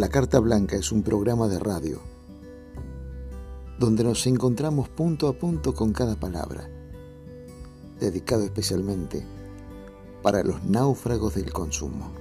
La Carta Blanca es un programa de radio donde nos encontramos punto a punto con cada palabra, dedicado especialmente para los náufragos del consumo.